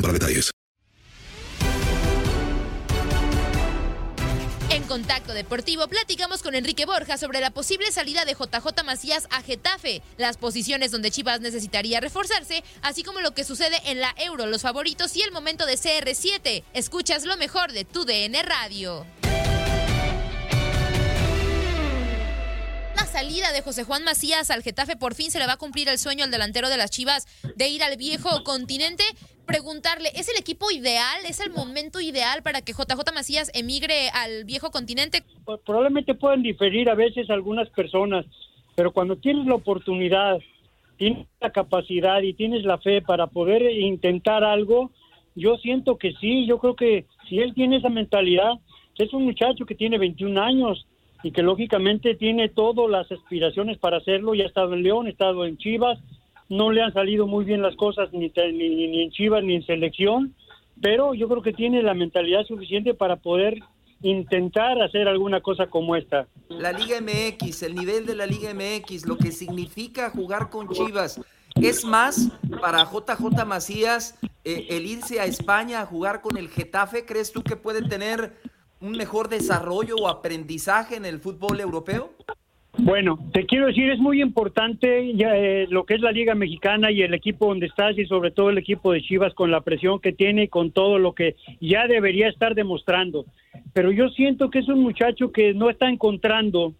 para detalles. En Contacto Deportivo platicamos con Enrique Borja sobre la posible salida de JJ Macías a Getafe, las posiciones donde Chivas necesitaría reforzarse, así como lo que sucede en la Euro, los favoritos y el momento de CR7. Escuchas lo mejor de tu DN Radio. Salida de José Juan Macías al Getafe por fin se le va a cumplir el sueño al delantero de las Chivas de ir al viejo continente. Preguntarle, ¿es el equipo ideal? ¿Es el momento ideal para que JJ Macías emigre al viejo continente? Pues, probablemente pueden diferir a veces algunas personas, pero cuando tienes la oportunidad, tienes la capacidad y tienes la fe para poder intentar algo, yo siento que sí, yo creo que si él tiene esa mentalidad, es un muchacho que tiene 21 años y que lógicamente tiene todas las aspiraciones para hacerlo, ya ha estado en León, ha estado en Chivas, no le han salido muy bien las cosas ni, ni, ni en Chivas ni en selección, pero yo creo que tiene la mentalidad suficiente para poder intentar hacer alguna cosa como esta. La Liga MX, el nivel de la Liga MX, lo que significa jugar con Chivas. ¿Es más para JJ Macías eh, el irse a España a jugar con el Getafe? ¿Crees tú que puede tener un mejor desarrollo o aprendizaje en el fútbol europeo? Bueno, te quiero decir, es muy importante ya, eh, lo que es la Liga Mexicana y el equipo donde estás y sobre todo el equipo de Chivas con la presión que tiene y con todo lo que ya debería estar demostrando. Pero yo siento que es un muchacho que no está encontrando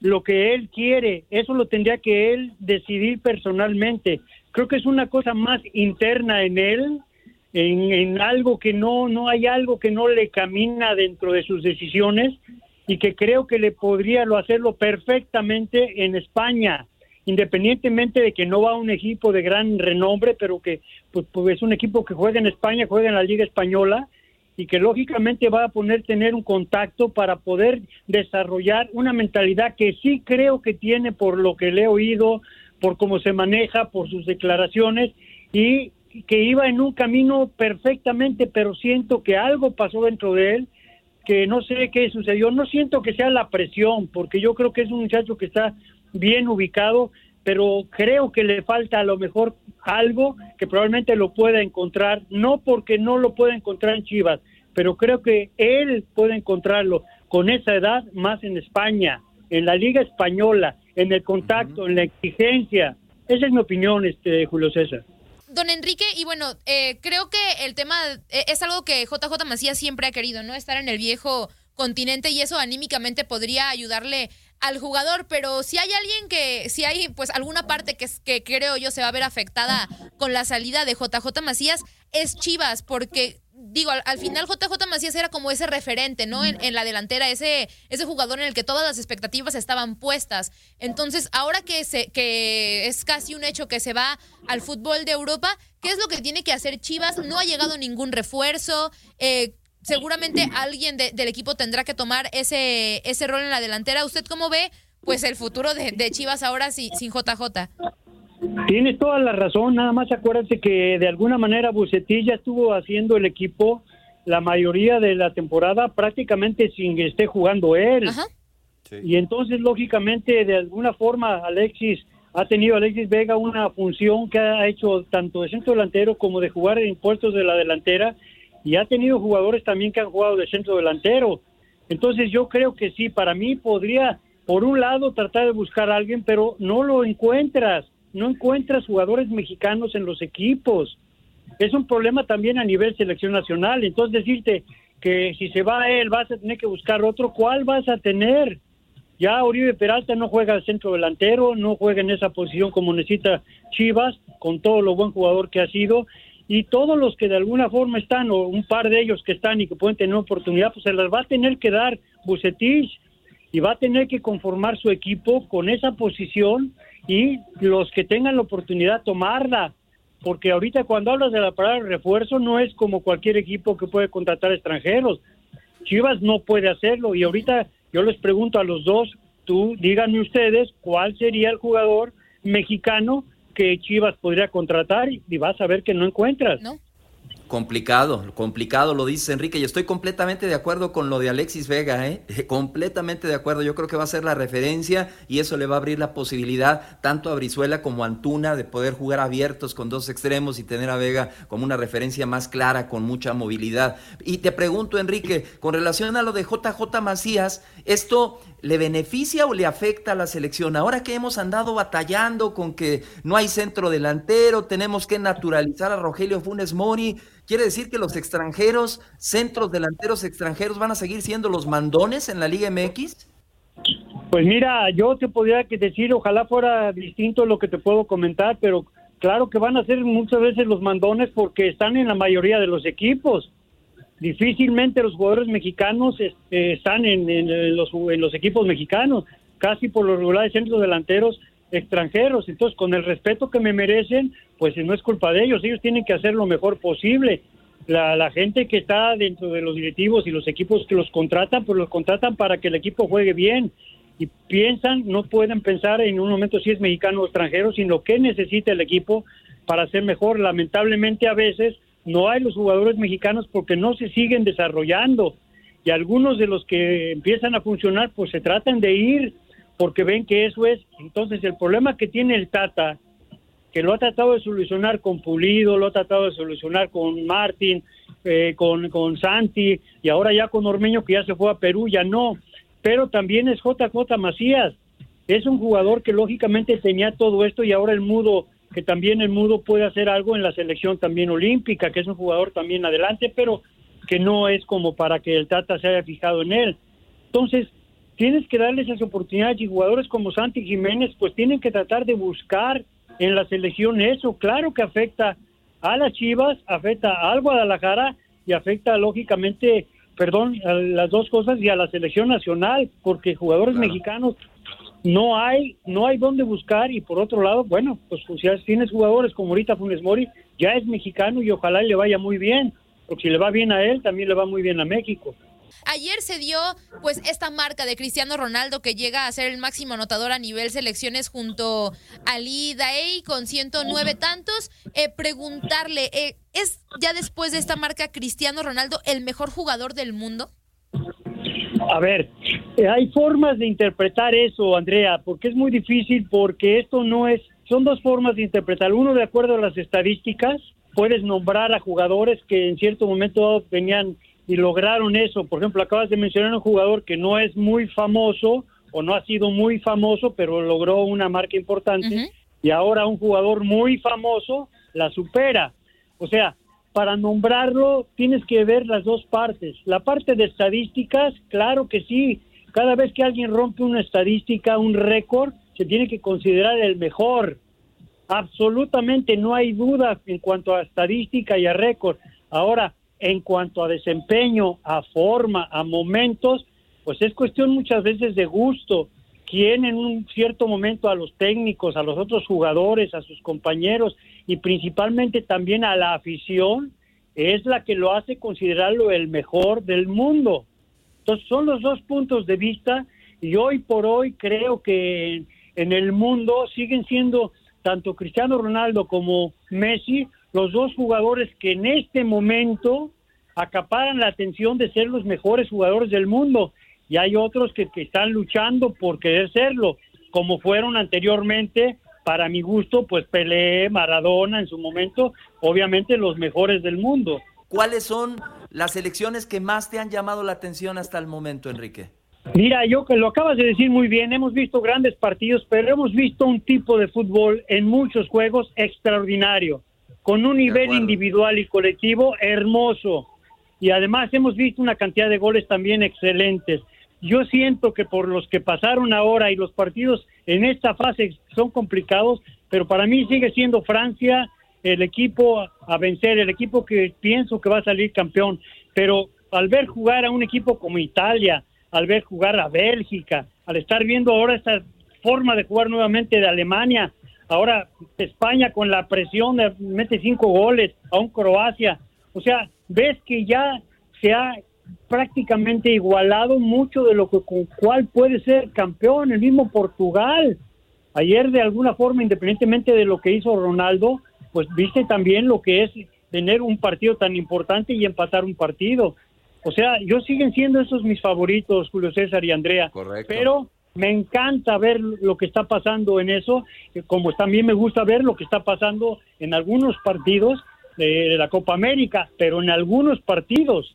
lo que él quiere, eso lo tendría que él decidir personalmente. Creo que es una cosa más interna en él, en, en algo que no, no hay algo que no le camina dentro de sus decisiones y que creo que le podría lo hacerlo perfectamente en España, independientemente de que no va a un equipo de gran renombre, pero que pues, pues, es un equipo que juega en España, juega en la Liga Española y que lógicamente va a poner tener un contacto para poder desarrollar una mentalidad que sí creo que tiene por lo que le he oído, por cómo se maneja, por sus declaraciones y que iba en un camino perfectamente, pero siento que algo pasó dentro de él que no sé qué sucedió. No siento que sea la presión, porque yo creo que es un muchacho que está bien ubicado, pero creo que le falta a lo mejor algo que probablemente lo pueda encontrar, no porque no lo pueda encontrar en Chivas, pero creo que él puede encontrarlo con esa edad más en España, en la Liga Española, en el contacto, en la exigencia. Esa es mi opinión, este Julio César. Don Enrique, y bueno, eh, creo que el tema eh, es algo que JJ Macías siempre ha querido, ¿no? Estar en el viejo continente y eso anímicamente podría ayudarle al jugador, pero si hay alguien que, si hay pues alguna parte que, que creo yo se va a ver afectada con la salida de JJ Macías, es Chivas, porque digo, al, final JJ Macías era como ese referente, ¿no? En, la delantera, ese, ese jugador en el que todas las expectativas estaban puestas. Entonces, ahora que, se, que es casi un hecho que se va al fútbol de Europa, ¿qué es lo que tiene que hacer Chivas? No ha llegado ningún refuerzo. Eh, seguramente alguien del equipo tendrá que tomar ese, ese rol en la delantera. ¿Usted cómo ve pues el futuro de, de Chivas ahora sin, sin JJ? Tienes toda la razón, nada más acuérdate que de alguna manera Bucetich ya estuvo haciendo el equipo la mayoría de la temporada prácticamente sin que esté jugando él. Y entonces, lógicamente, de alguna forma, Alexis ha tenido Alexis Vega una función que ha hecho tanto de centro delantero como de jugar en puestos de la delantera y ha tenido jugadores también que han jugado de centro delantero. Entonces yo creo que sí, para mí podría, por un lado, tratar de buscar a alguien, pero no lo encuentras no encuentras jugadores mexicanos en los equipos. Es un problema también a nivel selección nacional. Entonces decirte que si se va él vas a tener que buscar otro, ¿cuál vas a tener? Ya Oribe Peralta no juega al centro delantero, no juega en esa posición como necesita Chivas, con todo lo buen jugador que ha sido. Y todos los que de alguna forma están, o un par de ellos que están y que pueden tener oportunidad, pues se las va a tener que dar Bucetich y va a tener que conformar su equipo con esa posición y los que tengan la oportunidad tomarla, porque ahorita cuando hablas de la palabra refuerzo no es como cualquier equipo que puede contratar extranjeros. Chivas no puede hacerlo y ahorita yo les pregunto a los dos, tú díganme ustedes cuál sería el jugador mexicano que Chivas podría contratar y vas a ver que no encuentras. ¿No? Complicado, complicado, lo dice Enrique, y estoy completamente de acuerdo con lo de Alexis Vega, ¿eh? completamente de acuerdo, yo creo que va a ser la referencia y eso le va a abrir la posibilidad tanto a Brizuela como a Antuna de poder jugar abiertos con dos extremos y tener a Vega como una referencia más clara, con mucha movilidad. Y te pregunto, Enrique, con relación a lo de JJ Macías, ¿esto le beneficia o le afecta a la selección? Ahora que hemos andado batallando con que no hay centro delantero, tenemos que naturalizar a Rogelio Funes Mori, ¿Quiere decir que los extranjeros, centros delanteros extranjeros, van a seguir siendo los mandones en la Liga MX? Pues mira, yo te podría decir, ojalá fuera distinto lo que te puedo comentar, pero claro que van a ser muchas veces los mandones porque están en la mayoría de los equipos. Difícilmente los jugadores mexicanos este, están en, los, en los equipos mexicanos, casi por los regulares centros delanteros extranjeros. Entonces, con el respeto que me merecen, pues no es culpa de ellos, ellos tienen que hacer lo mejor posible. La, la, gente que está dentro de los directivos y los equipos que los contratan, pues los contratan para que el equipo juegue bien. Y piensan, no pueden pensar en un momento si es mexicano o extranjero, sino qué necesita el equipo para ser mejor. Lamentablemente a veces no hay los jugadores mexicanos porque no se siguen desarrollando. Y algunos de los que empiezan a funcionar, pues se tratan de ir porque ven que eso es. Entonces, el problema que tiene el Tata, que lo ha tratado de solucionar con Pulido, lo ha tratado de solucionar con Martín, eh, con, con Santi, y ahora ya con Ormeño, que ya se fue a Perú, ya no. Pero también es JJ Macías. Es un jugador que lógicamente tenía todo esto y ahora el Mudo, que también el Mudo puede hacer algo en la selección también olímpica, que es un jugador también adelante, pero que no es como para que el Tata se haya fijado en él. Entonces, tienes que darles esas oportunidades y jugadores como Santi Jiménez pues tienen que tratar de buscar en la selección eso. Claro que afecta a las Chivas, afecta al Guadalajara y afecta lógicamente, perdón, a las dos cosas y a la selección nacional, porque jugadores mexicanos no hay, no hay dónde buscar y por otro lado, bueno, pues, pues ya tienes jugadores como ahorita Funes Mori, ya es mexicano y ojalá le vaya muy bien, porque si le va bien a él, también le va muy bien a México. Ayer se dio pues esta marca de Cristiano Ronaldo que llega a ser el máximo anotador a nivel selecciones junto a Lee Daei con 109 tantos. Eh, preguntarle, eh, ¿es ya después de esta marca Cristiano Ronaldo el mejor jugador del mundo? A ver, eh, hay formas de interpretar eso, Andrea, porque es muy difícil porque esto no es, son dos formas de interpretar. Uno de acuerdo a las estadísticas, puedes nombrar a jugadores que en cierto momento tenían y lograron eso. Por ejemplo, acabas de mencionar un jugador que no es muy famoso o no ha sido muy famoso, pero logró una marca importante y ahora un jugador muy famoso la supera. O sea, para nombrarlo tienes que ver las dos partes. La parte de estadísticas, claro que sí, cada vez que alguien rompe una estadística, un récord, se tiene que considerar el mejor. Absolutamente no hay duda en cuanto a estadística y a récord. Ahora, en cuanto a desempeño, a forma, a momentos, pues es cuestión muchas veces de gusto. Quien en un cierto momento a los técnicos, a los otros jugadores, a sus compañeros y principalmente también a la afición, es la que lo hace considerarlo el mejor del mundo. Entonces son los dos puntos de vista y hoy por hoy creo que en el mundo siguen siendo tanto Cristiano Ronaldo como Messi los dos jugadores que en este momento acaparan la atención de ser los mejores jugadores del mundo y hay otros que, que están luchando por querer serlo, como fueron anteriormente, para mi gusto, pues Pelé, Maradona en su momento, obviamente los mejores del mundo. ¿Cuáles son las selecciones que más te han llamado la atención hasta el momento, Enrique? Mira, yo que lo acabas de decir muy bien, hemos visto grandes partidos, pero hemos visto un tipo de fútbol en muchos juegos extraordinario, con un nivel individual y colectivo hermoso. Y además hemos visto una cantidad de goles también excelentes. Yo siento que por los que pasaron ahora y los partidos en esta fase son complicados, pero para mí sigue siendo Francia el equipo a vencer, el equipo que pienso que va a salir campeón. Pero al ver jugar a un equipo como Italia, al ver jugar a Bélgica, al estar viendo ahora esta forma de jugar nuevamente de Alemania, ahora España con la presión mete cinco goles, a un Croacia, o sea, ves que ya se ha prácticamente igualado mucho de lo que con cual puede ser campeón, el mismo Portugal. Ayer de alguna forma, independientemente de lo que hizo Ronaldo, pues viste también lo que es tener un partido tan importante y empatar un partido. O sea, yo siguen siendo esos mis favoritos, Julio César y Andrea. Correcto. Pero me encanta ver lo que está pasando en eso, como también me gusta ver lo que está pasando en algunos partidos de la Copa América, pero en algunos partidos.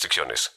restricciones.